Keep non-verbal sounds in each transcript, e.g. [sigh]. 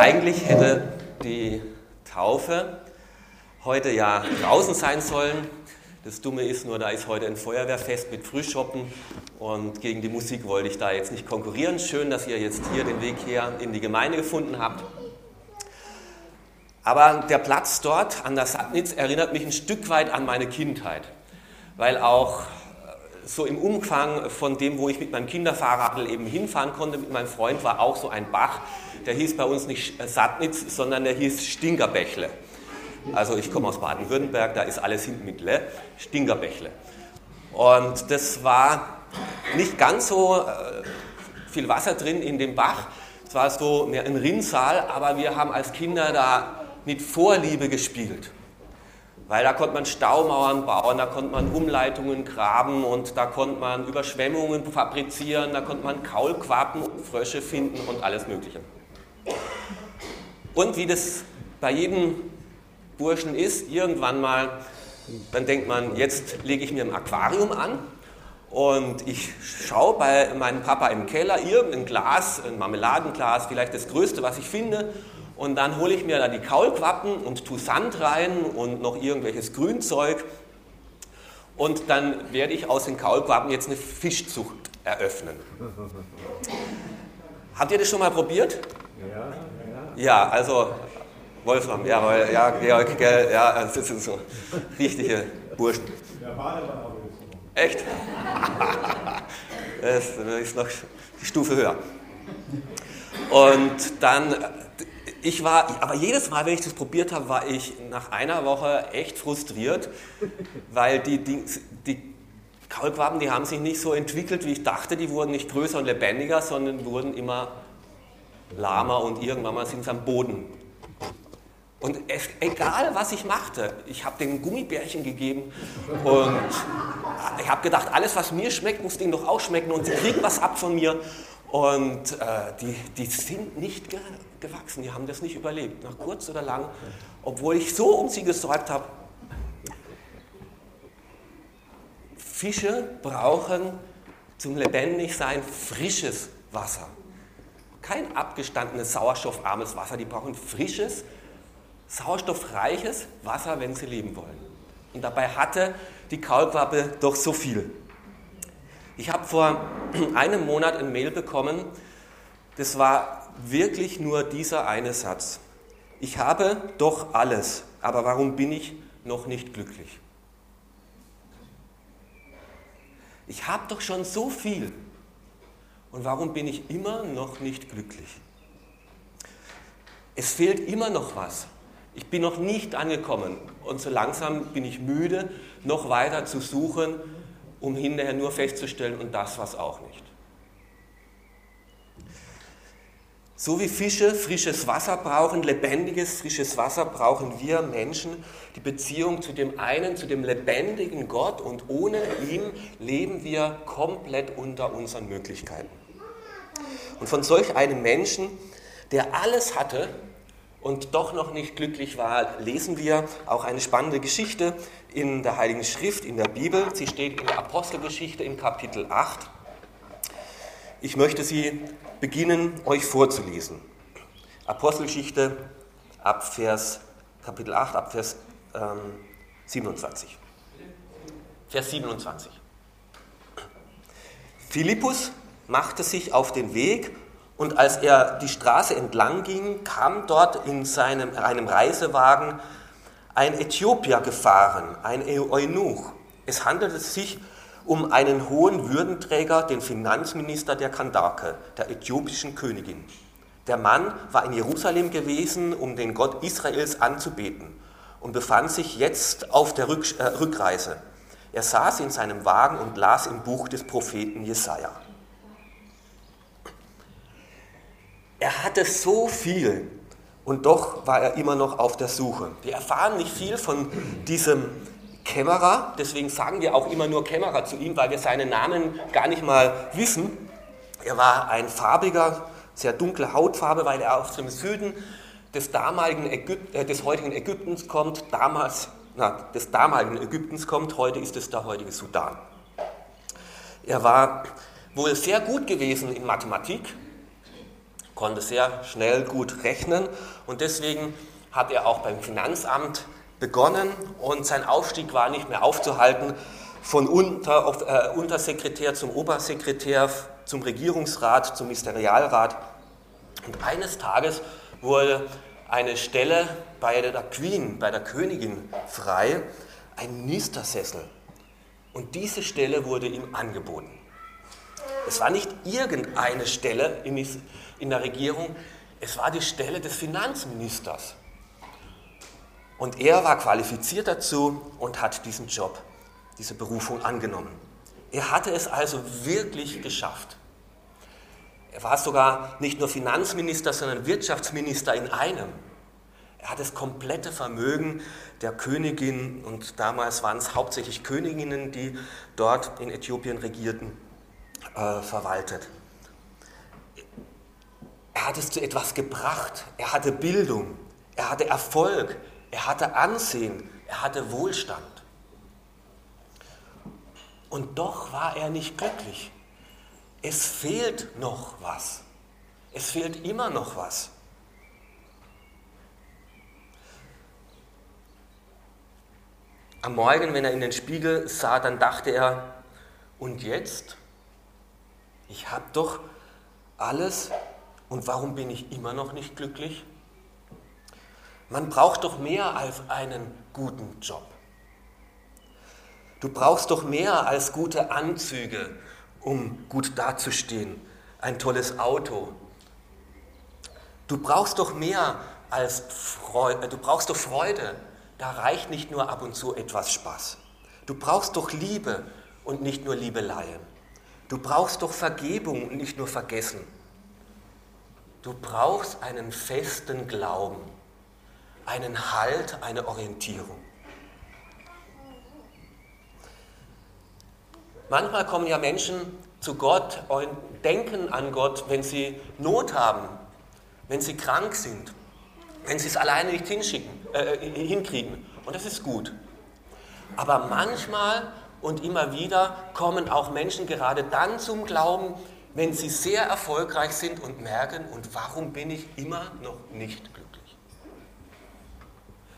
Eigentlich hätte die Taufe heute ja draußen sein sollen. Das Dumme ist nur, da ist heute ein Feuerwehrfest mit Frühschoppen und gegen die Musik wollte ich da jetzt nicht konkurrieren. Schön, dass ihr jetzt hier den Weg her in die Gemeinde gefunden habt. Aber der Platz dort an der Sattnitz erinnert mich ein Stück weit an meine Kindheit, weil auch so im Umfang von dem, wo ich mit meinem Kinderfahrradl eben hinfahren konnte, mit meinem Freund, war auch so ein Bach, der hieß bei uns nicht Sattnitz, sondern der hieß Stinkerbächle. Also ich komme aus Baden-Württemberg, da ist alles hinten mit Le, Stinkerbächle. Und das war nicht ganz so äh, viel Wasser drin in dem Bach. Es war so mehr ein Rinnsal, aber wir haben als Kinder da mit Vorliebe gespielt. Weil da konnte man Staumauern bauen, da konnte man Umleitungen graben und da konnte man Überschwemmungen fabrizieren, da konnte man Kaulquappen und Frösche finden und alles Mögliche. Und wie das bei jedem Burschen ist, irgendwann mal, dann denkt man, jetzt lege ich mir ein Aquarium an und ich schaue bei meinem Papa im Keller irgendein Glas, ein Marmeladenglas, vielleicht das größte, was ich finde. Und dann hole ich mir da die Kaulquappen und tue Sand rein und noch irgendwelches Grünzeug. Und dann werde ich aus den Kaulquappen jetzt eine Fischzucht eröffnen. [laughs] Habt ihr das schon mal probiert? Ja. Ja, also Wolfram, jawohl, ja, Georg, ja, das sind so richtige Burschen. Echt? [laughs] das ist noch die Stufe höher. Und dann, ich war, aber jedes Mal, wenn ich das probiert habe, war ich nach einer Woche echt frustriert, weil die, die, die Kaulquappen, die haben sich nicht so entwickelt, wie ich dachte, die wurden nicht größer und lebendiger, sondern wurden immer lahmer und irgendwann mal sind sie am Boden und es, egal, was ich machte, ich habe den Gummibärchen gegeben und ich habe gedacht, alles, was mir schmeckt, muss denen doch auch schmecken und sie kriegen was ab von mir. Und äh, die, die sind nicht gewachsen, die haben das nicht überlebt, nach kurz oder lang, obwohl ich so um sie gesorgt habe. Fische brauchen zum Lebendigsein frisches Wasser. Kein abgestandenes, sauerstoffarmes Wasser, die brauchen frisches sauerstoffreiches Wasser, wenn sie leben wollen. Und dabei hatte die Kaulquappe doch so viel. Ich habe vor [clears throat] einem Monat ein Mail bekommen, das war wirklich nur dieser eine Satz. Ich habe doch alles, aber warum bin ich noch nicht glücklich? Ich habe doch schon so viel und warum bin ich immer noch nicht glücklich? Es fehlt immer noch was. Ich bin noch nicht angekommen und so langsam bin ich müde, noch weiter zu suchen, um hinterher nur festzustellen, und das was auch nicht. So wie Fische frisches Wasser brauchen, lebendiges, frisches Wasser, brauchen wir Menschen die Beziehung zu dem einen, zu dem lebendigen Gott und ohne ihn leben wir komplett unter unseren Möglichkeiten. Und von solch einem Menschen, der alles hatte, und doch noch nicht glücklich war, lesen wir auch eine spannende Geschichte in der Heiligen Schrift, in der Bibel. Sie steht in der Apostelgeschichte im Kapitel 8. Ich möchte sie beginnen, euch vorzulesen. Apostelgeschichte ab Vers, Kapitel 8, ab Vers ähm, 27. Vers 27. Philippus machte sich auf den Weg und als er die Straße entlang ging, kam dort in seinem, einem Reisewagen ein Äthiopier gefahren, ein Eunuch. Es handelte sich um einen hohen Würdenträger, den Finanzminister der Kandake, der äthiopischen Königin. Der Mann war in Jerusalem gewesen, um den Gott Israels anzubeten und befand sich jetzt auf der Rück, äh, Rückreise. Er saß in seinem Wagen und las im Buch des Propheten Jesaja. Er hatte so viel und doch war er immer noch auf der Suche. Wir erfahren nicht viel von diesem Kämmerer, deswegen sagen wir auch immer nur Kämmerer zu ihm, weil wir seinen Namen gar nicht mal wissen. Er war ein farbiger, sehr dunkle Hautfarbe, weil er aus dem Süden des, damaligen Ägypt, äh, des heutigen Ägyptens kommt, damals, na, des damaligen Ägyptens kommt, heute ist es der heutige Sudan. Er war wohl sehr gut gewesen in Mathematik, konnte sehr schnell gut rechnen und deswegen hat er auch beim Finanzamt begonnen und sein Aufstieg war nicht mehr aufzuhalten. Von Unter, äh, Untersekretär zum Obersekretär, zum Regierungsrat, zum Ministerialrat. Und eines Tages wurde eine Stelle bei der Queen, bei der Königin frei, ein Ministersessel. Und diese Stelle wurde ihm angeboten. Es war nicht irgendeine Stelle in der Regierung, es war die Stelle des Finanzministers. Und er war qualifiziert dazu und hat diesen Job, diese Berufung angenommen. Er hatte es also wirklich geschafft. Er war sogar nicht nur Finanzminister, sondern Wirtschaftsminister in einem. Er hat das komplette Vermögen der Königin, und damals waren es hauptsächlich Königinnen, die dort in Äthiopien regierten, äh, verwaltet. Er hat es zu etwas gebracht. Er hatte Bildung, er hatte Erfolg, er hatte Ansehen, er hatte Wohlstand. Und doch war er nicht glücklich. Es fehlt noch was. Es fehlt immer noch was. Am Morgen, wenn er in den Spiegel sah, dann dachte er, und jetzt? Ich habe doch alles und warum bin ich immer noch nicht glücklich? Man braucht doch mehr als einen guten Job. Du brauchst doch mehr als gute Anzüge, um gut dazustehen, ein tolles Auto. Du brauchst doch mehr als Freude, du brauchst doch Freude, da reicht nicht nur ab und zu etwas Spaß. Du brauchst doch Liebe und nicht nur Liebeleien. Du brauchst doch Vergebung und nicht nur Vergessen. Du brauchst einen festen Glauben, einen Halt, eine Orientierung. Manchmal kommen ja Menschen zu Gott und denken an Gott, wenn sie Not haben, wenn sie krank sind, wenn sie es alleine nicht hinschicken, äh, hinkriegen. Und das ist gut. Aber manchmal und immer wieder kommen auch Menschen gerade dann zum Glauben, wenn sie sehr erfolgreich sind und merken, und warum bin ich immer noch nicht glücklich?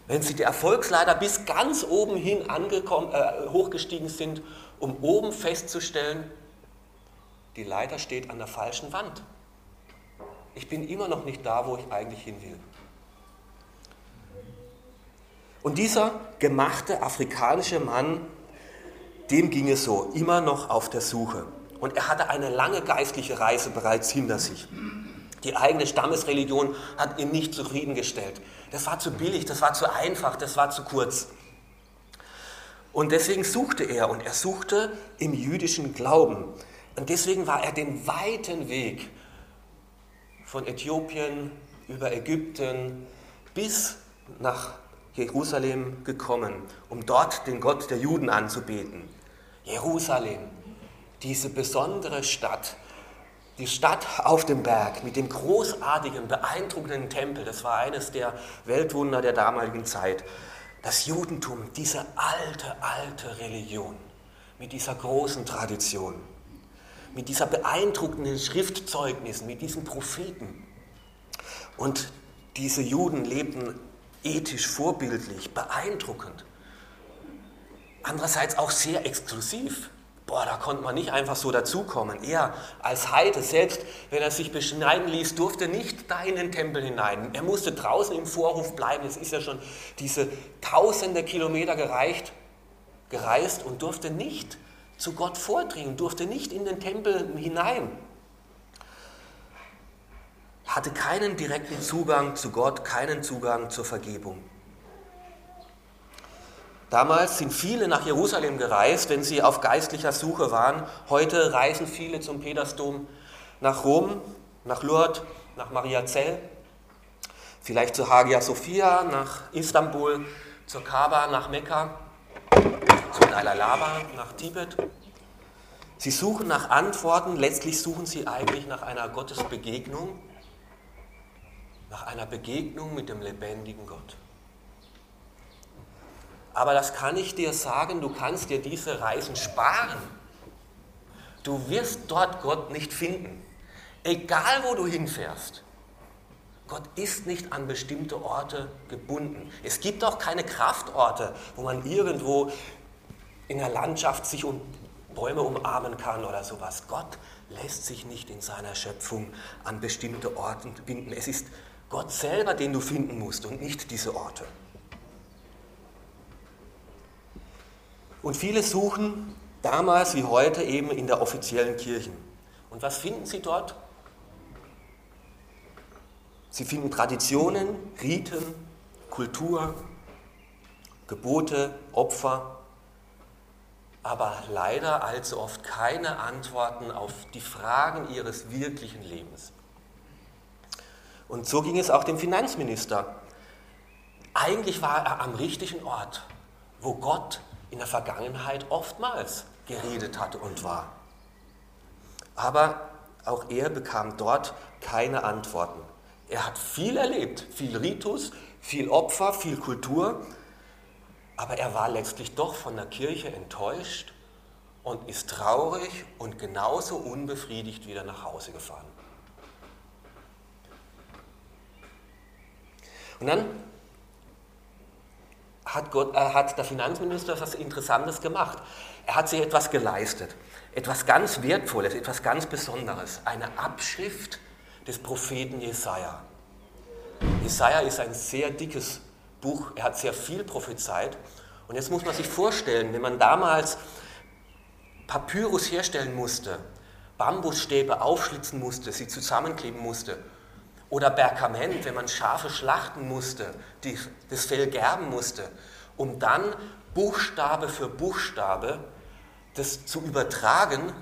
Wenn sie die Erfolgsleiter bis ganz oben hin angekommen, äh, hochgestiegen sind, um oben festzustellen, die Leiter steht an der falschen Wand. Ich bin immer noch nicht da, wo ich eigentlich hin will. Und dieser gemachte afrikanische Mann, dem ging es so, immer noch auf der Suche. Und er hatte eine lange geistliche Reise bereits hinter sich. Die eigene Stammesreligion hat ihn nicht zufriedengestellt. Das war zu billig, das war zu einfach, das war zu kurz. Und deswegen suchte er und er suchte im jüdischen Glauben. Und deswegen war er den weiten Weg von Äthiopien über Ägypten bis nach Jerusalem gekommen, um dort den Gott der Juden anzubeten. Jerusalem, diese besondere Stadt, die Stadt auf dem Berg mit dem großartigen, beeindruckenden Tempel, das war eines der Weltwunder der damaligen Zeit. Das Judentum, diese alte, alte Religion mit dieser großen Tradition, mit dieser beeindruckenden Schriftzeugnissen, mit diesen Propheten. Und diese Juden lebten ethisch vorbildlich, beeindruckend. Andererseits auch sehr exklusiv. Boah, da konnte man nicht einfach so dazukommen. Er als Heide, selbst wenn er sich beschneiden ließ, durfte nicht da in den Tempel hinein. Er musste draußen im Vorhof bleiben. Es ist ja schon diese tausende Kilometer gereicht, gereist und durfte nicht zu Gott vordringen, durfte nicht in den Tempel hinein hatte keinen direkten Zugang zu Gott, keinen Zugang zur Vergebung. Damals sind viele nach Jerusalem gereist, wenn sie auf geistlicher Suche waren. Heute reisen viele zum Petersdom nach Rom, nach Lourdes, nach Mariazell, vielleicht zu Hagia Sophia, nach Istanbul, zur Kaaba, nach Mekka, zum Dalai Lama, nach Tibet. Sie suchen nach Antworten, letztlich suchen sie eigentlich nach einer Gottesbegegnung nach einer Begegnung mit dem lebendigen Gott. Aber das kann ich dir sagen, du kannst dir diese Reisen sparen. Du wirst dort Gott nicht finden. Egal wo du hinfährst, Gott ist nicht an bestimmte Orte gebunden. Es gibt auch keine Kraftorte, wo man irgendwo in der Landschaft sich um Bäume umarmen kann oder sowas. Gott lässt sich nicht in seiner Schöpfung an bestimmte Orte binden. Es ist Gott selber, den du finden musst und nicht diese Orte. Und viele suchen damals wie heute eben in der offiziellen Kirchen. Und was finden sie dort? Sie finden Traditionen, Riten, Kultur, Gebote, Opfer, aber leider allzu oft keine Antworten auf die Fragen ihres wirklichen Lebens. Und so ging es auch dem Finanzminister. Eigentlich war er am richtigen Ort, wo Gott in der Vergangenheit oftmals geredet hatte und war. Aber auch er bekam dort keine Antworten. Er hat viel erlebt, viel Ritus, viel Opfer, viel Kultur, aber er war letztlich doch von der Kirche enttäuscht und ist traurig und genauso unbefriedigt wieder nach Hause gefahren. Und dann hat, Gott, äh, hat der Finanzminister etwas Interessantes gemacht. Er hat sich etwas geleistet, etwas ganz Wertvolles, etwas ganz Besonderes, eine Abschrift des Propheten Jesaja. Jesaja ist ein sehr dickes Buch, er hat sehr viel prophezeit. Und jetzt muss man sich vorstellen, wenn man damals Papyrus herstellen musste, Bambusstäbe aufschlitzen musste, sie zusammenkleben musste, oder Bergament, wenn man Schafe schlachten musste, die, das Fell gerben musste, um dann Buchstabe für Buchstabe das zu übertragen,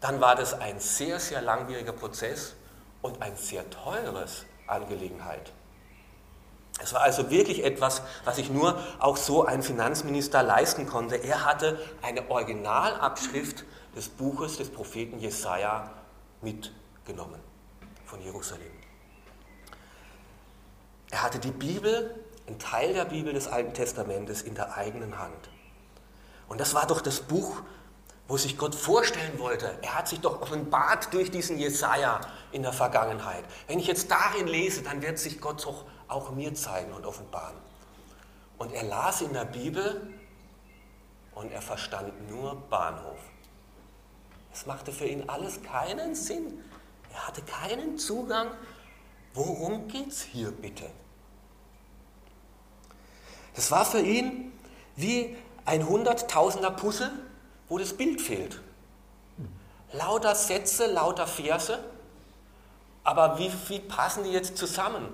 dann war das ein sehr, sehr langwieriger Prozess und ein sehr teures Angelegenheit. Es war also wirklich etwas, was sich nur auch so ein Finanzminister leisten konnte. Er hatte eine Originalabschrift des Buches des Propheten Jesaja mitgenommen von Jerusalem. Er hatte die Bibel, einen Teil der Bibel des Alten Testamentes in der eigenen Hand. Und das war doch das Buch, wo sich Gott vorstellen wollte. Er hat sich doch offenbart durch diesen Jesaja in der Vergangenheit. Wenn ich jetzt darin lese, dann wird sich Gott doch auch mir zeigen und offenbaren. Und er las in der Bibel und er verstand nur Bahnhof. Es machte für ihn alles keinen Sinn. Er hatte keinen Zugang. Worum geht es hier bitte? Das war für ihn wie ein hunderttausender Puzzle, wo das Bild fehlt. Lauter Sätze, lauter Verse, aber wie, wie passen die jetzt zusammen?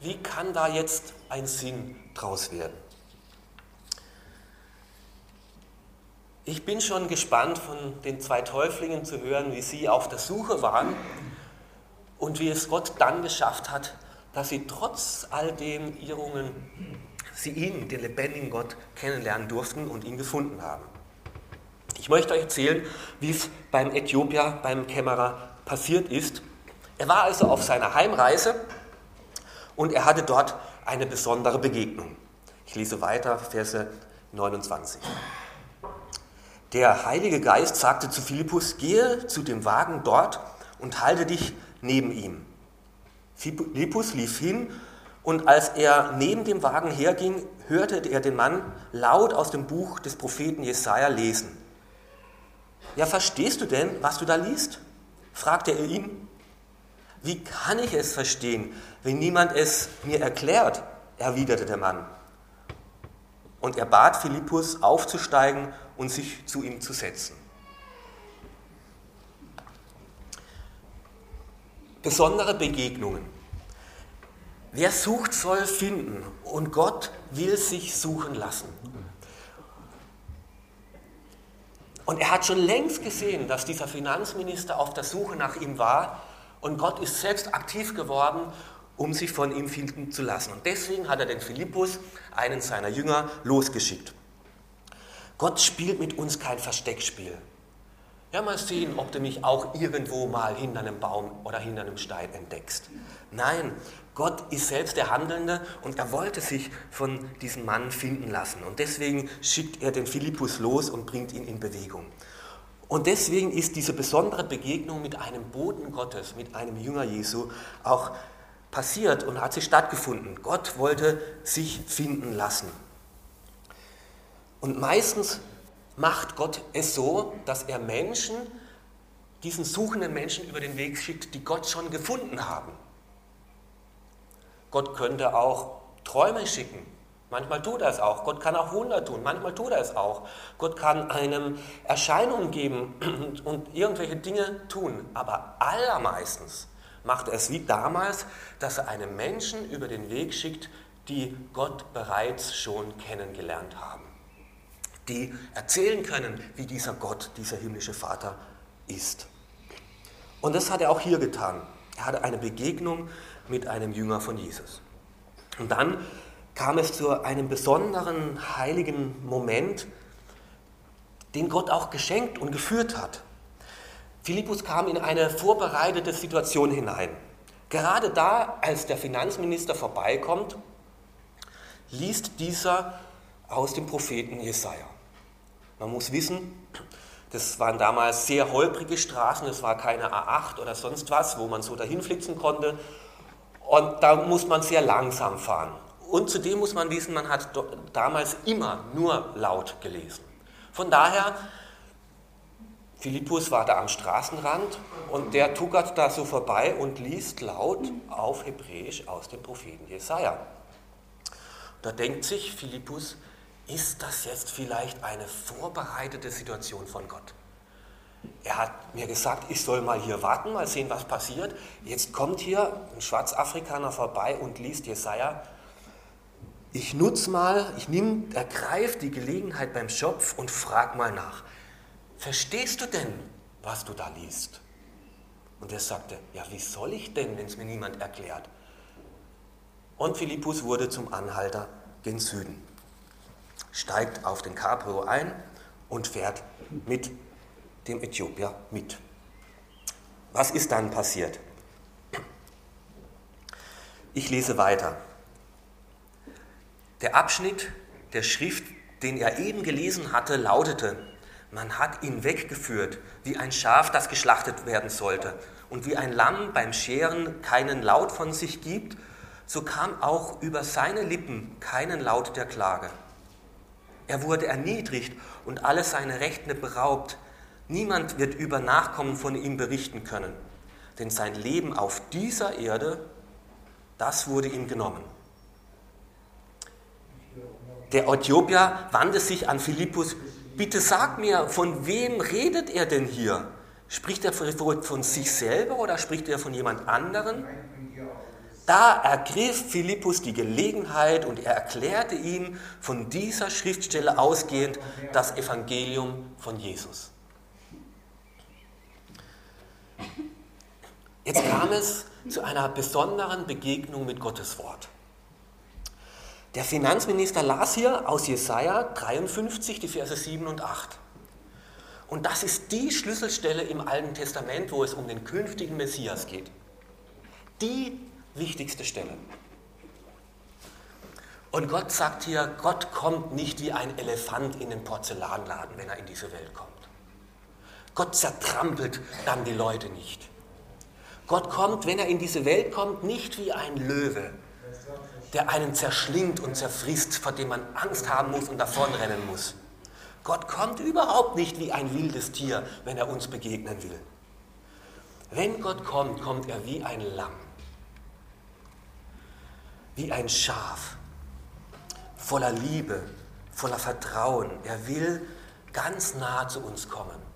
Wie kann da jetzt ein Sinn draus werden? Ich bin schon gespannt von den zwei Täuflingen zu hören, wie sie auf der Suche waren und wie es Gott dann geschafft hat, dass sie trotz all den Irrungen, sie ihn, den lebendigen Gott, kennenlernen durften und ihn gefunden haben. Ich möchte euch erzählen, wie es beim Äthiopier, beim Kämmerer passiert ist. Er war also auf seiner Heimreise und er hatte dort eine besondere Begegnung. Ich lese weiter, Verse 29. Der Heilige Geist sagte zu Philippus, gehe zu dem Wagen dort und halte dich neben ihm. Philippus lief hin und als er neben dem Wagen herging, hörte er den Mann laut aus dem Buch des Propheten Jesaja lesen. Ja, verstehst du denn, was du da liest? fragte er ihn. Wie kann ich es verstehen, wenn niemand es mir erklärt? erwiderte der Mann. Und er bat Philippus aufzusteigen und sich zu ihm zu setzen. Besondere Begegnungen. Wer sucht, soll finden und Gott will sich suchen lassen. Und er hat schon längst gesehen, dass dieser Finanzminister auf der Suche nach ihm war und Gott ist selbst aktiv geworden, um sich von ihm finden zu lassen. Und deswegen hat er den Philippus, einen seiner Jünger, losgeschickt. Gott spielt mit uns kein Versteckspiel. Ja, mal sehen, ob du mich auch irgendwo mal hinter einem Baum oder hinter einem Stein entdeckst. Nein, Gott ist selbst der Handelnde und er wollte sich von diesem Mann finden lassen. Und deswegen schickt er den Philippus los und bringt ihn in Bewegung. Und deswegen ist diese besondere Begegnung mit einem Boten Gottes, mit einem Jünger Jesu, auch passiert und hat sie stattgefunden. Gott wollte sich finden lassen. Und meistens macht Gott es so, dass er Menschen, diesen suchenden Menschen über den Weg schickt, die Gott schon gefunden haben. Gott könnte auch Träume schicken. Manchmal tut er es auch. Gott kann auch Wunder tun. Manchmal tut er es auch. Gott kann einem Erscheinungen geben [clears throat] und irgendwelche Dinge tun. Aber allermeistens macht er es wie damals, dass er einem Menschen über den Weg schickt, die Gott bereits schon kennengelernt haben. Die erzählen können, wie dieser Gott, dieser himmlische Vater ist. Und das hat er auch hier getan. Er hatte eine Begegnung mit einem Jünger von Jesus. Und dann kam es zu einem besonderen heiligen Moment, den Gott auch geschenkt und geführt hat. Philippus kam in eine vorbereitete Situation hinein. Gerade da, als der Finanzminister vorbeikommt, liest dieser aus dem Propheten Jesaja. Man muss wissen, das waren damals sehr holprige Straßen, es war keine A8 oder sonst was, wo man so dahin flitzen konnte, und da muss man sehr langsam fahren. Und zudem muss man wissen, man hat damals immer nur laut gelesen. Von daher, Philippus war da am Straßenrand und der tuckert da so vorbei und liest laut auf Hebräisch aus dem Propheten Jesaja. Da denkt sich Philippus, ist das jetzt vielleicht eine vorbereitete Situation von Gott? Er hat mir gesagt, ich soll mal hier warten, mal sehen, was passiert. Jetzt kommt hier ein Schwarzafrikaner vorbei und liest Jesaja. Ich nutze mal, ich nehme, ergreife die Gelegenheit beim Schopf und frag mal nach. Verstehst du denn, was du da liest? Und er sagte, ja, wie soll ich denn, wenn es mir niemand erklärt? Und Philippus wurde zum Anhalter gen Süden, steigt auf den Cabrio ein und fährt mit dem Äthiopier mit. Was ist dann passiert? Ich lese weiter. Der Abschnitt der Schrift, den er eben gelesen hatte, lautete, man hat ihn weggeführt, wie ein Schaf, das geschlachtet werden sollte. Und wie ein Lamm beim Scheren keinen Laut von sich gibt, so kam auch über seine Lippen keinen Laut der Klage. Er wurde erniedrigt und alle seine Rechte beraubt. Niemand wird über Nachkommen von ihm berichten können, denn sein Leben auf dieser Erde, das wurde ihm genommen. Der Äthiopier wandte sich an Philippus, bitte sag mir, von wem redet er denn hier? Spricht er von sich selber oder spricht er von jemand anderen? Da ergriff Philippus die Gelegenheit und er erklärte ihm von dieser Schriftstelle ausgehend das Evangelium von Jesus. Jetzt kam es zu einer besonderen Begegnung mit Gottes Wort. Der Finanzminister las hier aus Jesaja 53 die Verse 7 und 8. Und das ist die Schlüsselstelle im Alten Testament, wo es um den künftigen Messias geht. Die wichtigste Stelle. Und Gott sagt hier, Gott kommt nicht wie ein Elefant in den Porzellanladen, wenn er in diese Welt kommt. Gott zertrampelt dann die Leute nicht. Gott kommt, wenn er in diese Welt kommt, nicht wie ein Löwe, der einen zerschlingt und zerfrisst, vor dem man Angst haben muss und davonrennen muss. Gott kommt überhaupt nicht wie ein wildes Tier, wenn er uns begegnen will. Wenn Gott kommt, kommt er wie ein Lamm, wie ein Schaf, voller Liebe, voller Vertrauen. Er will ganz nah zu uns kommen,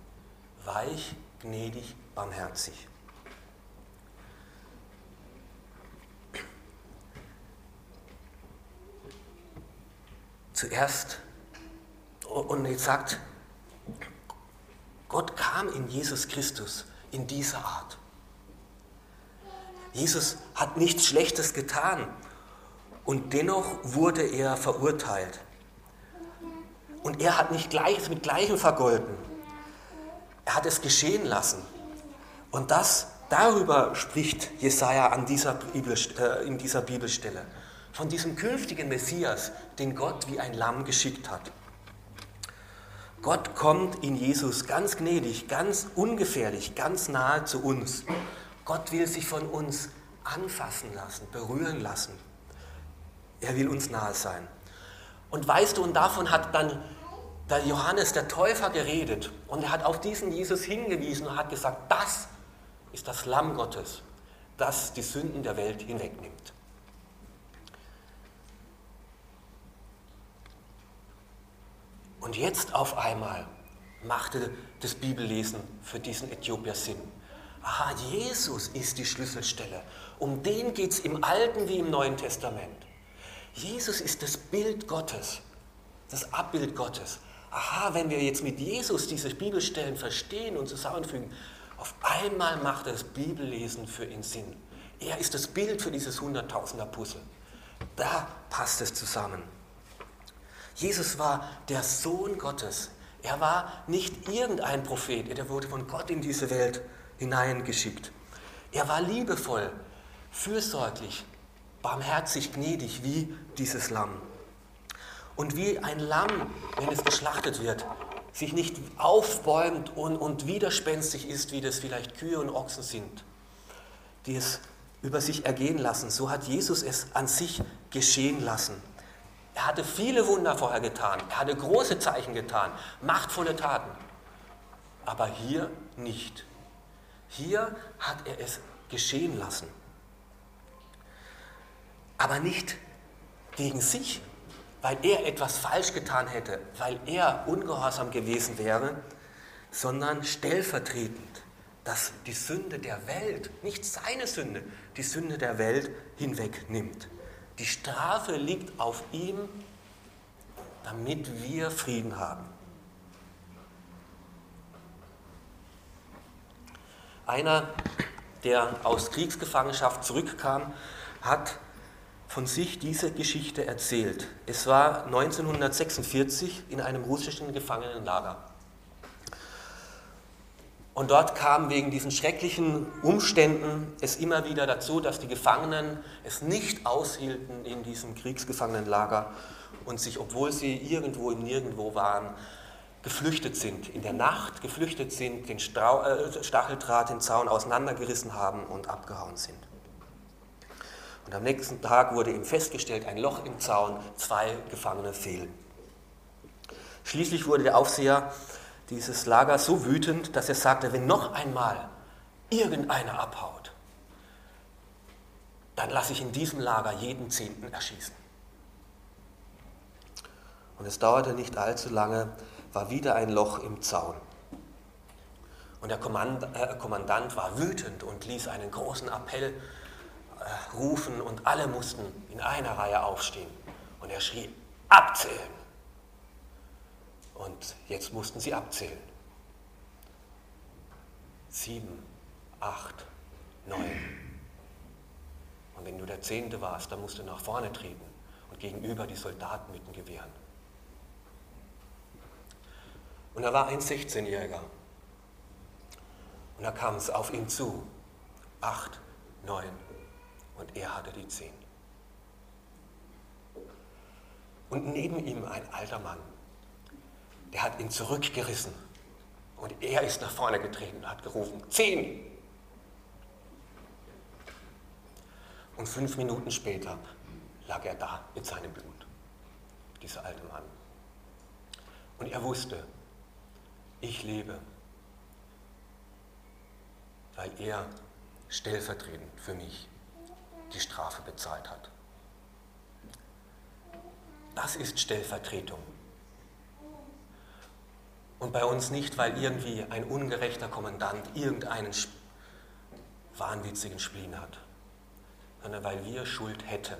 weich, gnädig, barmherzig. zuerst und jetzt sagt, Gott kam in Jesus Christus in dieser Art. Jesus hat nichts Schlechtes getan und dennoch wurde er verurteilt. Und er hat nicht Gleiches mit Gleichem vergolten. Er hat es geschehen lassen. Und das, darüber spricht Jesaja an dieser Bibel, äh, in dieser Bibelstelle von diesem künftigen Messias, den Gott wie ein Lamm geschickt hat. Gott kommt in Jesus ganz gnädig, ganz ungefährlich, ganz nahe zu uns. Gott will sich von uns anfassen lassen, berühren lassen. Er will uns nahe sein. Und weißt du, und davon hat dann der Johannes, der Täufer, geredet. Und er hat auf diesen Jesus hingewiesen und hat gesagt, das ist das Lamm Gottes, das die Sünden der Welt hinwegnimmt. Und jetzt auf einmal machte das Bibellesen für diesen Äthiopier Sinn. Aha, Jesus ist die Schlüsselstelle. Um den geht es im Alten wie im Neuen Testament. Jesus ist das Bild Gottes, das Abbild Gottes. Aha, wenn wir jetzt mit Jesus diese Bibelstellen verstehen und zusammenfügen, auf einmal macht das Bibellesen für ihn Sinn. Er ist das Bild für dieses Hunderttausender Puzzle. Da passt es zusammen. Jesus war der Sohn Gottes. Er war nicht irgendein Prophet, er wurde von Gott in diese Welt hineingeschickt. Er war liebevoll, fürsorglich, barmherzig, gnädig wie dieses Lamm. Und wie ein Lamm, wenn es geschlachtet wird, sich nicht aufbäumt und, und widerspenstig ist, wie das vielleicht Kühe und Ochsen sind, die es über sich ergehen lassen, so hat Jesus es an sich geschehen lassen. Er hatte viele Wunder vorher getan, er hatte große Zeichen getan, machtvolle Taten, aber hier nicht. Hier hat er es geschehen lassen. Aber nicht gegen sich, weil er etwas falsch getan hätte, weil er ungehorsam gewesen wäre, sondern stellvertretend, dass die Sünde der Welt, nicht seine Sünde, die Sünde der Welt hinwegnimmt. Die Strafe liegt auf ihm, damit wir Frieden haben. Einer, der aus Kriegsgefangenschaft zurückkam, hat von sich diese Geschichte erzählt. Es war 1946 in einem russischen Gefangenenlager. Und dort kam wegen diesen schrecklichen Umständen es immer wieder dazu, dass die Gefangenen es nicht aushielten in diesem Kriegsgefangenenlager und sich, obwohl sie irgendwo im Nirgendwo waren, geflüchtet sind, in der Nacht geflüchtet sind, den äh, Stacheldraht, den Zaun auseinandergerissen haben und abgehauen sind. Und am nächsten Tag wurde ihm festgestellt, ein Loch im Zaun, zwei Gefangene fehlen. Schließlich wurde der Aufseher dieses Lager so wütend, dass er sagte, wenn noch einmal irgendeiner abhaut, dann lasse ich in diesem Lager jeden Zehnten erschießen. Und es dauerte nicht allzu lange, war wieder ein Loch im Zaun. Und der äh, Kommandant war wütend und ließ einen großen Appell rufen und alle mussten in einer Reihe aufstehen. Und er schrie, abzählen. Und jetzt mussten sie abzählen. Sieben, acht, neun. Und wenn du der Zehnte warst, dann musst du nach vorne treten und gegenüber die Soldaten mit den Gewehren. Und er war ein 16-Jähriger. Und da kam es auf ihn zu. Acht, neun. Und er hatte die zehn. Und neben ihm ein alter Mann der hat ihn zurückgerissen. Und er ist nach vorne getreten und hat gerufen, zehn. Und fünf Minuten später lag er da mit seinem Blut, dieser alte Mann. Und er wusste, ich lebe, weil er stellvertretend für mich die Strafe bezahlt hat. Das ist Stellvertretung. Und bei uns nicht, weil irgendwie ein ungerechter Kommandant irgendeinen wahnwitzigen Spleen hat, sondern weil wir Schuld hätten.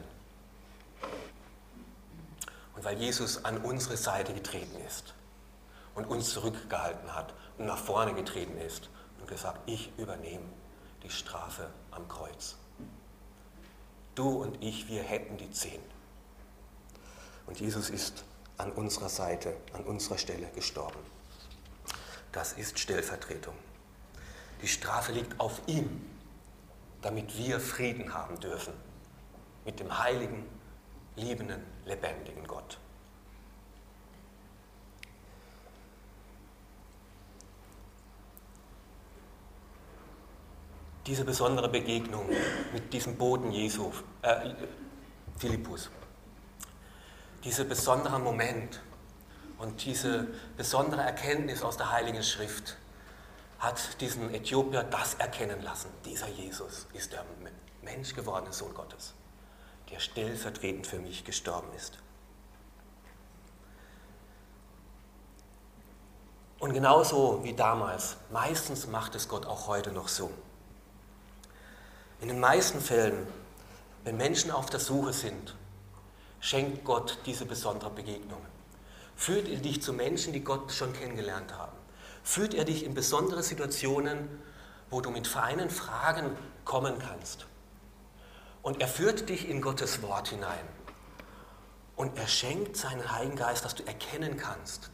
Und weil Jesus an unsere Seite getreten ist und uns zurückgehalten hat und nach vorne getreten ist und gesagt, ich übernehme die Strafe am Kreuz. Du und ich, wir hätten die zehn. Und Jesus ist an unserer Seite, an unserer Stelle gestorben. Das ist Stellvertretung. Die Strafe liegt auf ihm, damit wir Frieden haben dürfen mit dem heiligen, liebenden, lebendigen Gott. Diese besondere Begegnung mit diesem Boten Jesu, äh, Philippus. Dieser besondere Moment und diese besondere Erkenntnis aus der Heiligen Schrift hat diesen Äthiopier das erkennen lassen. Dieser Jesus ist der menschgewordene Sohn Gottes, der stellvertretend für mich gestorben ist. Und genauso wie damals, meistens macht es Gott auch heute noch so. In den meisten Fällen, wenn Menschen auf der Suche sind, schenkt Gott diese besondere Begegnung. Führt er dich zu Menschen, die Gott schon kennengelernt haben. Führt er dich in besondere Situationen, wo du mit feinen Fragen kommen kannst. Und er führt dich in Gottes Wort hinein. Und er schenkt seinen Heiligen Geist, dass du erkennen kannst,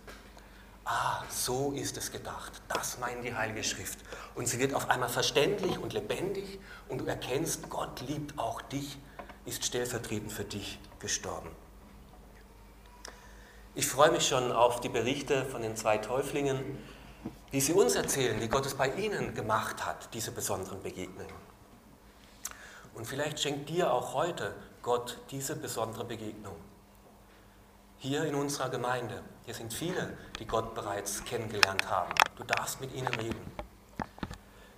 ah, so ist es gedacht. Das meint die Heilige Schrift. Und sie wird auf einmal verständlich und lebendig und du erkennst, Gott liebt auch dich, ist stellvertretend für dich gestorben. Ich freue mich schon auf die Berichte von den zwei Täuflingen, wie sie uns erzählen, wie Gott es bei ihnen gemacht hat, diese besonderen Begegnungen. Und vielleicht schenkt dir auch heute Gott diese besondere Begegnung hier in unserer Gemeinde. Hier sind viele, die Gott bereits kennengelernt haben. Du darfst mit ihnen reden.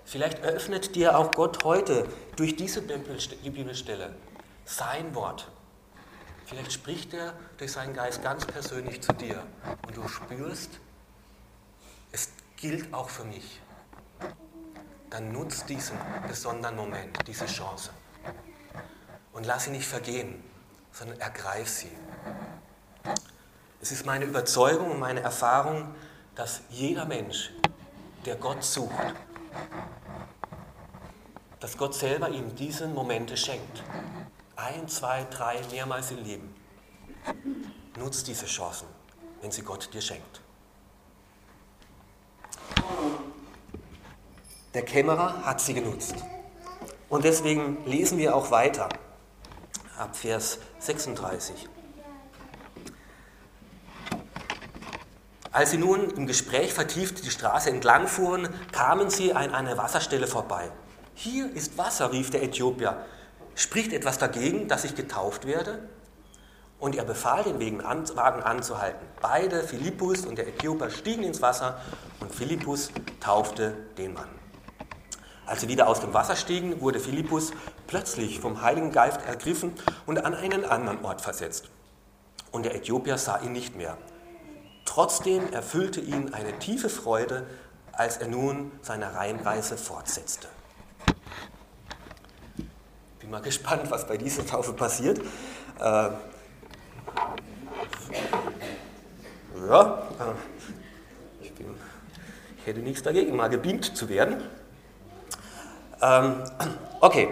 Vielleicht eröffnet dir auch Gott heute durch diese Bibelstelle sein Wort. Vielleicht spricht er durch seinen Geist ganz persönlich zu dir und du spürst, es gilt auch für mich. Dann nutzt diesen besonderen Moment, diese Chance und lass sie nicht vergehen, sondern ergreif sie. Es ist meine Überzeugung und meine Erfahrung, dass jeder Mensch, der Gott sucht, dass Gott selber ihm diese Momente schenkt. Ein, zwei, drei, mehrmals im Leben. Nutzt diese Chancen, wenn sie Gott dir schenkt. Der Kämmerer hat sie genutzt. Und deswegen lesen wir auch weiter ab Vers 36. Als sie nun im Gespräch vertieft die Straße entlang fuhren, kamen sie an eine Wasserstelle vorbei. Hier ist Wasser, rief der Äthiopier. Spricht etwas dagegen, dass ich getauft werde? Und er befahl den Wagen anzuhalten. Beide, Philippus und der Äthiopier, stiegen ins Wasser und Philippus taufte den Mann. Als sie wieder aus dem Wasser stiegen, wurde Philippus plötzlich vom Heiligen Geist ergriffen und an einen anderen Ort versetzt. Und der Äthiopier sah ihn nicht mehr. Trotzdem erfüllte ihn eine tiefe Freude, als er nun seine Reinreise fortsetzte. Bin mal gespannt, was bei dieser Taufe passiert. Äh, ja, äh, ich, bin, ich, hätte nichts dagegen, mal gebeamt zu werden. Ähm, okay.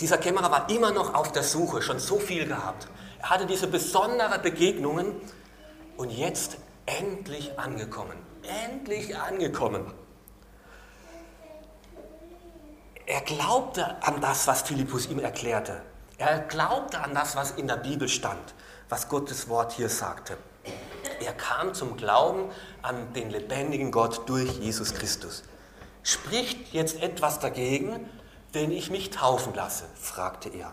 Dieser Kämmerer war immer noch auf der Suche, schon so viel gehabt. Er hatte diese besonderen Begegnungen und jetzt endlich angekommen. Endlich angekommen. Er glaubte an das, was Philippus ihm erklärte. Er glaubte an das, was in der Bibel stand, was Gottes Wort hier sagte. Er kam zum Glauben an den lebendigen Gott durch Jesus Christus. Spricht jetzt etwas dagegen, wenn ich mich taufen lasse? fragte er.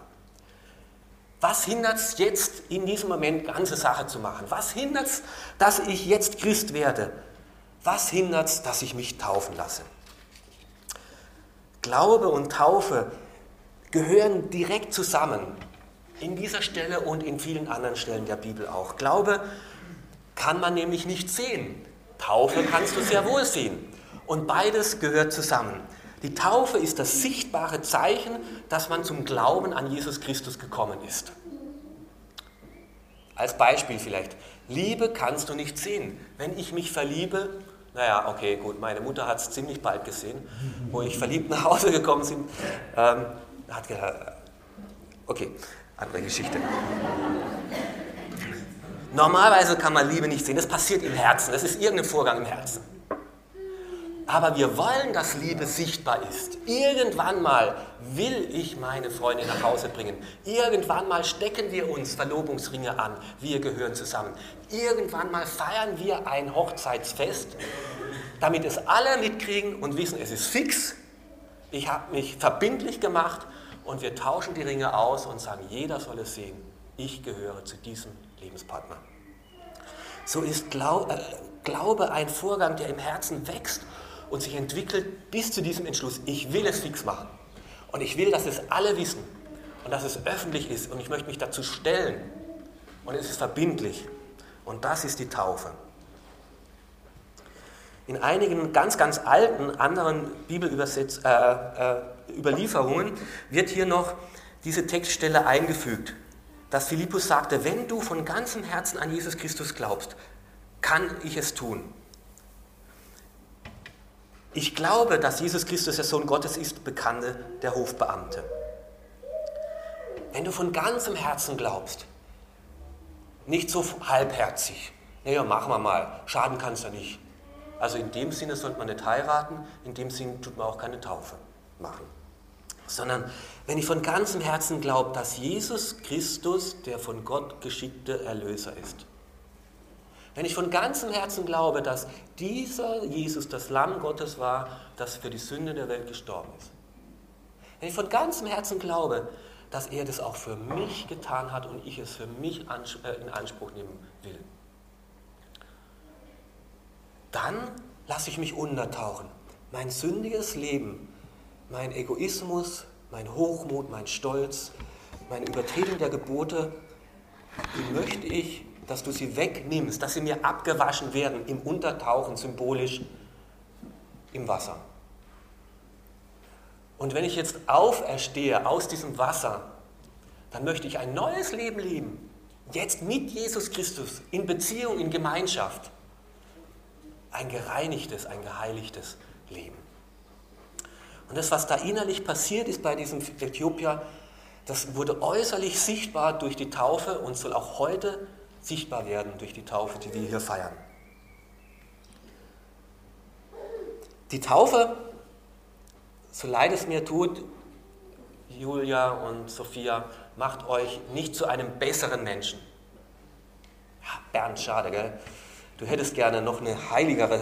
Was hindert es jetzt in diesem Moment, ganze Sache zu machen? Was hindert es, dass ich jetzt Christ werde? Was hindert es, dass ich mich taufen lasse? Glaube und Taufe gehören direkt zusammen. In dieser Stelle und in vielen anderen Stellen der Bibel auch. Glaube kann man nämlich nicht sehen. Taufe kannst du sehr wohl sehen. Und beides gehört zusammen. Die Taufe ist das sichtbare Zeichen, dass man zum Glauben an Jesus Christus gekommen ist. Als Beispiel vielleicht. Liebe kannst du nicht sehen. Wenn ich mich verliebe, naja, okay, gut, meine Mutter hat es ziemlich bald gesehen, wo ich verliebt nach Hause gekommen bin. Ähm, hat gesagt, okay, andere Geschichte. Normalerweise kann man Liebe nicht sehen, das passiert im Herzen, das ist irgendein Vorgang im Herzen. Aber wir wollen, dass Liebe sichtbar ist. Irgendwann mal will ich meine Freundin nach Hause bringen. Irgendwann mal stecken wir uns Verlobungsringe an. Wir gehören zusammen. Irgendwann mal feiern wir ein Hochzeitsfest. damit es alle mitkriegen und wissen, es ist fix. Ich habe mich verbindlich gemacht und wir tauschen die Ringe aus und sagen, jeder soll es sehen. Ich gehöre zu diesem Lebenspartner. So ist äh, Glaube ein Vorgang, der im Herzen wächst und sich entwickelt bis zu diesem Entschluss. Ich will es fix machen. Und ich will, dass es alle wissen und dass es öffentlich ist und ich möchte mich dazu stellen. Und es ist verbindlich. Und das ist die Taufe. In einigen ganz, ganz alten anderen Bibelüberlieferungen äh, äh, wird hier noch diese Textstelle eingefügt, dass Philippus sagte, wenn du von ganzem Herzen an Jesus Christus glaubst, kann ich es tun. Ich glaube, dass Jesus Christus der Sohn Gottes ist, bekannte der Hofbeamte. Wenn du von ganzem Herzen glaubst, nicht so halbherzig, naja, machen wir mal, schaden kann es ja nicht. Also in dem Sinne sollte man nicht heiraten, in dem Sinne tut man auch keine Taufe machen. Sondern wenn ich von ganzem Herzen glaube, dass Jesus Christus der von Gott geschickte Erlöser ist. Wenn ich von ganzem Herzen glaube, dass dieser Jesus das Lamm Gottes war, das für die Sünde der Welt gestorben ist. Wenn ich von ganzem Herzen glaube, dass er das auch für mich getan hat und ich es für mich äh, in Anspruch nehmen will dann lasse ich mich untertauchen. Mein sündiges Leben, mein Egoismus, mein Hochmut, mein Stolz, meine Übertretung der Gebote, die möchte ich, dass du sie wegnimmst, dass sie mir abgewaschen werden im Untertauchen symbolisch im Wasser. Und wenn ich jetzt auferstehe aus diesem Wasser, dann möchte ich ein neues Leben leben. Jetzt mit Jesus Christus, in Beziehung, in Gemeinschaft ein gereinigtes, ein geheiligtes Leben. Und das, was da innerlich passiert ist bei diesem Äthiopier, das wurde äußerlich sichtbar durch die Taufe und soll auch heute sichtbar werden durch die Taufe, die wir hier feiern. Die Taufe, so leid es mir tut, Julia und Sophia, macht euch nicht zu einem besseren Menschen. Bernd, schade, gell? Du hättest gerne noch eine heiligere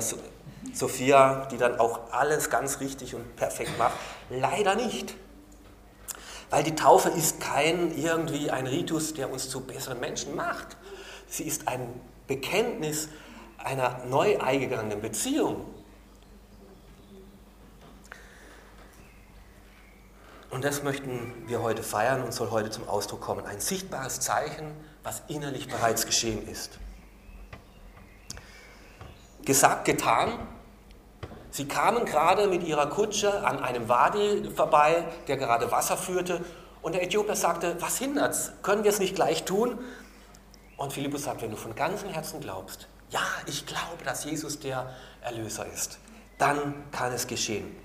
Sophia, die dann auch alles ganz richtig und perfekt macht. Leider nicht. Weil die Taufe ist kein irgendwie ein Ritus, der uns zu besseren Menschen macht. Sie ist ein Bekenntnis einer neu eingegangenen Beziehung. Und das möchten wir heute feiern und soll heute zum Ausdruck kommen. Ein sichtbares Zeichen, was innerlich bereits geschehen ist. Gesagt, getan. Sie kamen gerade mit ihrer Kutsche an einem Wadi vorbei, der gerade Wasser führte. Und der Äthiopier sagte, was hindert's? Können wir es nicht gleich tun? Und Philippus sagt, wenn du von ganzem Herzen glaubst, ja, ich glaube, dass Jesus der Erlöser ist, dann kann es geschehen.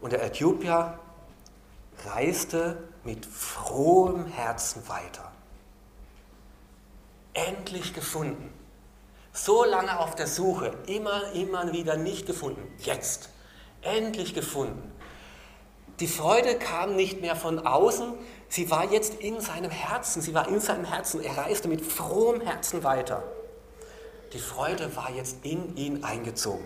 Und der Äthiopier reiste mit frohem Herzen weiter. Endlich gefunden. So lange auf der Suche, immer, immer wieder nicht gefunden. Jetzt, endlich gefunden. Die Freude kam nicht mehr von außen, sie war jetzt in seinem Herzen, sie war in seinem Herzen. Er reiste mit frohem Herzen weiter. Die Freude war jetzt in ihn eingezogen.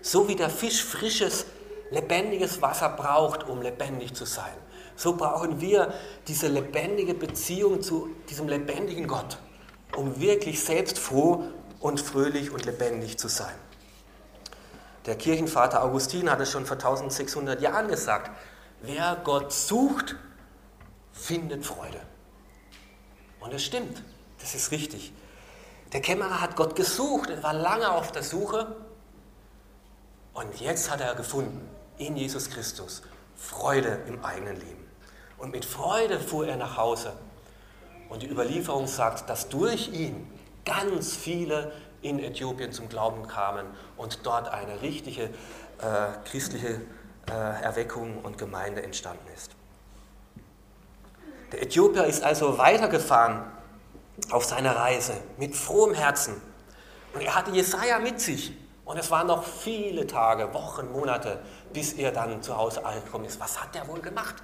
So wie der Fisch frisches, lebendiges Wasser braucht, um lebendig zu sein, so brauchen wir diese lebendige Beziehung zu diesem lebendigen Gott um wirklich selbst froh und fröhlich und lebendig zu sein. Der Kirchenvater Augustin hat es schon vor 1600 Jahren gesagt, wer Gott sucht, findet Freude. Und es stimmt, das ist richtig. Der Kämmerer hat Gott gesucht, er war lange auf der Suche und jetzt hat er gefunden, in Jesus Christus, Freude im eigenen Leben. Und mit Freude fuhr er nach Hause und die Überlieferung sagt, dass durch ihn ganz viele in Äthiopien zum Glauben kamen und dort eine richtige äh, christliche äh, Erweckung und Gemeinde entstanden ist. Der Äthiopier ist also weitergefahren auf seiner Reise mit frohem Herzen. Und er hatte Jesaja mit sich. Und es waren noch viele Tage, Wochen, Monate, bis er dann zu Hause angekommen ist. Was hat er wohl gemacht?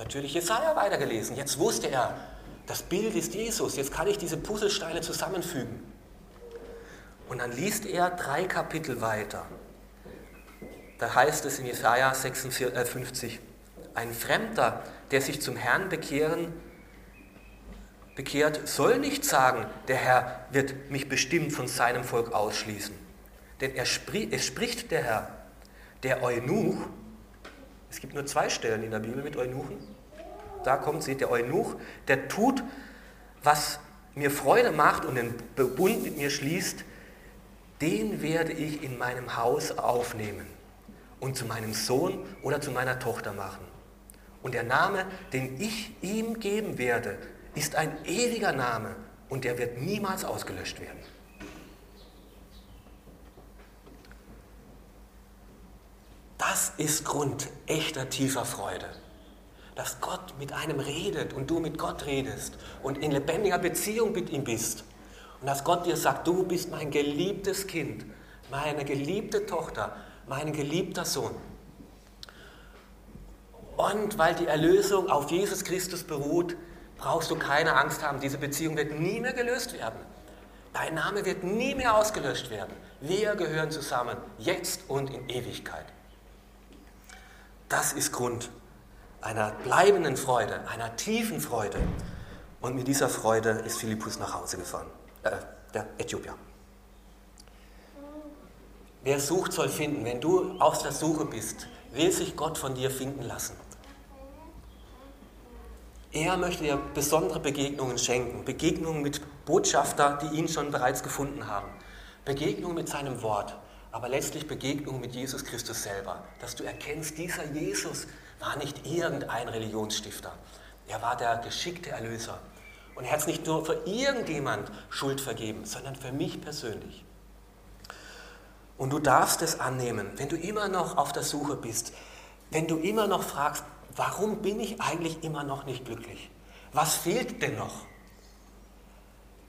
natürlich Jesaja weitergelesen. Jetzt wusste er, das Bild ist Jesus. Jetzt kann ich diese Puzzlesteine zusammenfügen. Und dann liest er drei Kapitel weiter. Da heißt es in Jesaja 56, ein Fremder, der sich zum Herrn bekehren, bekehrt, soll nicht sagen, der Herr wird mich bestimmt von seinem Volk ausschließen. Denn er spricht, es spricht der Herr, der Eunuch, es gibt nur zwei Stellen in der Bibel mit Eunuchen, da kommt sie, der Eunuch, der tut, was mir Freude macht und den Bund mit mir schließt, den werde ich in meinem Haus aufnehmen und zu meinem Sohn oder zu meiner Tochter machen. Und der Name, den ich ihm geben werde, ist ein ewiger Name und der wird niemals ausgelöscht werden. Das ist Grund echter tiefer Freude. Dass Gott mit einem redet und du mit Gott redest und in lebendiger Beziehung mit ihm bist. Und dass Gott dir sagt, du bist mein geliebtes Kind, meine geliebte Tochter, mein geliebter Sohn. Und weil die Erlösung auf Jesus Christus beruht, brauchst du keine Angst haben. Diese Beziehung wird nie mehr gelöst werden. Dein Name wird nie mehr ausgelöscht werden. Wir gehören zusammen, jetzt und in Ewigkeit. Das ist Grund einer bleibenden Freude, einer tiefen Freude. Und mit dieser Freude ist Philippus nach Hause gefahren, äh, der Äthiopier. Wer sucht, soll finden. Wenn du auf der Suche bist, will sich Gott von dir finden lassen. Er möchte dir besondere Begegnungen schenken, Begegnungen mit Botschafter, die ihn schon bereits gefunden haben, Begegnungen mit seinem Wort, aber letztlich Begegnungen mit Jesus Christus selber, dass du erkennst, dieser Jesus war nicht irgendein Religionsstifter, er war der geschickte Erlöser. Und er hat es nicht nur für irgendjemand Schuld vergeben, sondern für mich persönlich. Und du darfst es annehmen, wenn du immer noch auf der Suche bist, wenn du immer noch fragst, warum bin ich eigentlich immer noch nicht glücklich? Was fehlt denn noch?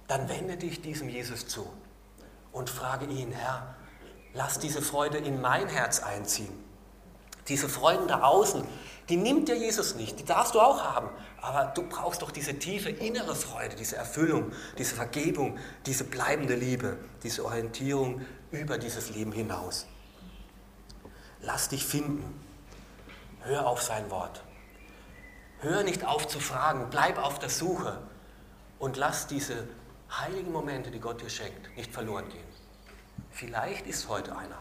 Dann wende dich diesem Jesus zu und frage ihn, Herr, lass diese Freude in mein Herz einziehen. Diese Freuden da außen, die nimmt dir Jesus nicht, die darfst du auch haben. Aber du brauchst doch diese tiefe innere Freude, diese Erfüllung, diese Vergebung, diese bleibende Liebe, diese Orientierung über dieses Leben hinaus. Lass dich finden. Hör auf sein Wort. Hör nicht auf zu fragen, bleib auf der Suche und lass diese heiligen Momente, die Gott dir schenkt, nicht verloren gehen. Vielleicht ist heute einer.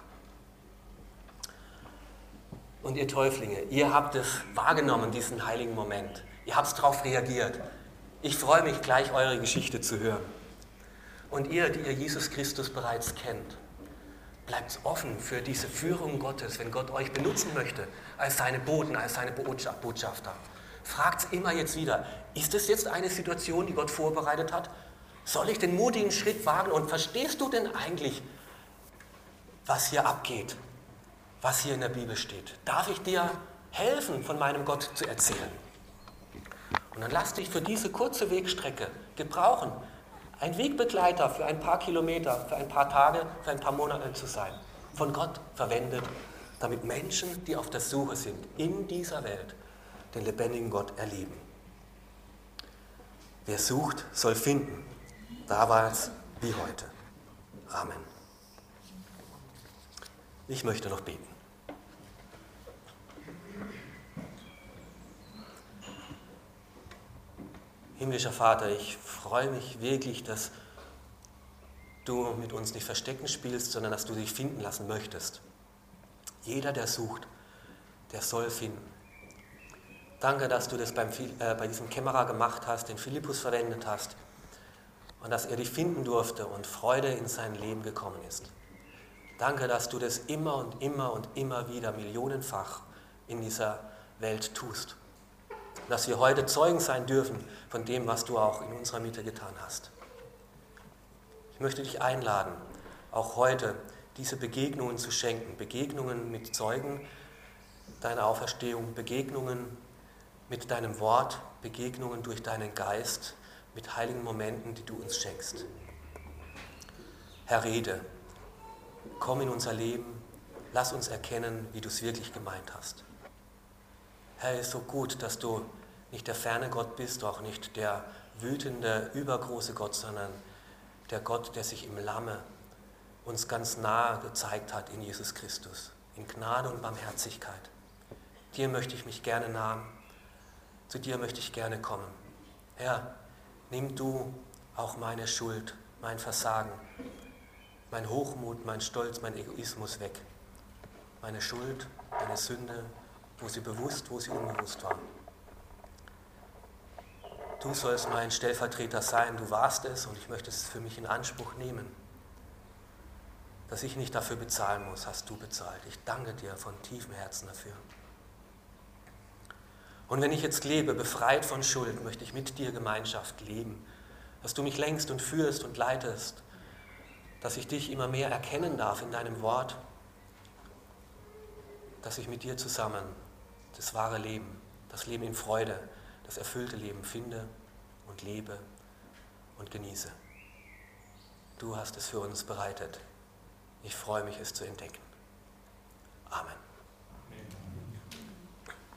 Und ihr Täuflinge, ihr habt es wahrgenommen, diesen heiligen Moment. Ihr habt darauf reagiert. Ich freue mich gleich, eure Geschichte zu hören. Und ihr, die ihr Jesus Christus bereits kennt, Bleibt offen für diese Führung Gottes, wenn Gott euch benutzen möchte, als seine Boten, als seine Botschafter. Fragt immer jetzt wieder, ist es jetzt eine Situation, die Gott vorbereitet hat? Soll ich den mutigen Schritt wagen? Und verstehst du denn eigentlich, was hier abgeht, was hier in der Bibel steht? Darf ich dir helfen, von meinem Gott zu erzählen? Und dann lass dich für diese kurze Wegstrecke gebrauchen, ein Wegbegleiter für ein paar Kilometer, für ein paar Tage, für ein paar Monate zu sein. Von Gott verwendet, damit Menschen, die auf der Suche sind, in dieser Welt den lebendigen Gott erleben. Wer sucht, soll finden. Damals wie heute. Amen. Ich möchte noch beten. Himmlischer Vater, ich freue mich wirklich, dass du mit uns nicht Verstecken spielst, sondern dass du dich finden lassen möchtest. Jeder, der sucht, der soll finden. Danke, dass du das beim, äh, bei diesem Kämmerer gemacht hast, den Philippus verwendet hast und dass er dich finden durfte und Freude in sein Leben gekommen ist. Danke, dass du das immer und immer und immer wieder millionenfach in dieser Welt tust dass wir heute Zeugen sein dürfen von dem, was du auch in unserer Mitte getan hast. Ich möchte dich einladen, auch heute diese Begegnungen zu schenken, Begegnungen mit Zeugen deiner Auferstehung, Begegnungen mit deinem Wort, Begegnungen durch deinen Geist, mit heiligen Momenten, die du uns schenkst. Herr, rede, komm in unser Leben, lass uns erkennen, wie du es wirklich gemeint hast. Herr, es ist so gut, dass du nicht der ferne Gott bist, auch nicht der wütende, übergroße Gott, sondern der Gott, der sich im Lamme uns ganz nahe gezeigt hat in Jesus Christus, in Gnade und Barmherzigkeit. Dir möchte ich mich gerne nahen, zu dir möchte ich gerne kommen. Herr, nimm du auch meine Schuld, mein Versagen, mein Hochmut, mein Stolz, mein Egoismus weg. Meine Schuld, meine Sünde, wo sie bewusst, wo sie unbewusst war. Du sollst mein Stellvertreter sein, du warst es und ich möchte es für mich in Anspruch nehmen. Dass ich nicht dafür bezahlen muss, hast du bezahlt. Ich danke dir von tiefem Herzen dafür. Und wenn ich jetzt lebe, befreit von Schuld, möchte ich mit dir Gemeinschaft leben. Dass du mich längst und führst und leitest. Dass ich dich immer mehr erkennen darf in deinem Wort. Dass ich mit dir zusammen das wahre Leben, das Leben in Freude, das erfüllte Leben finde und lebe und genieße. Du hast es für uns bereitet. Ich freue mich, es zu entdecken. Amen.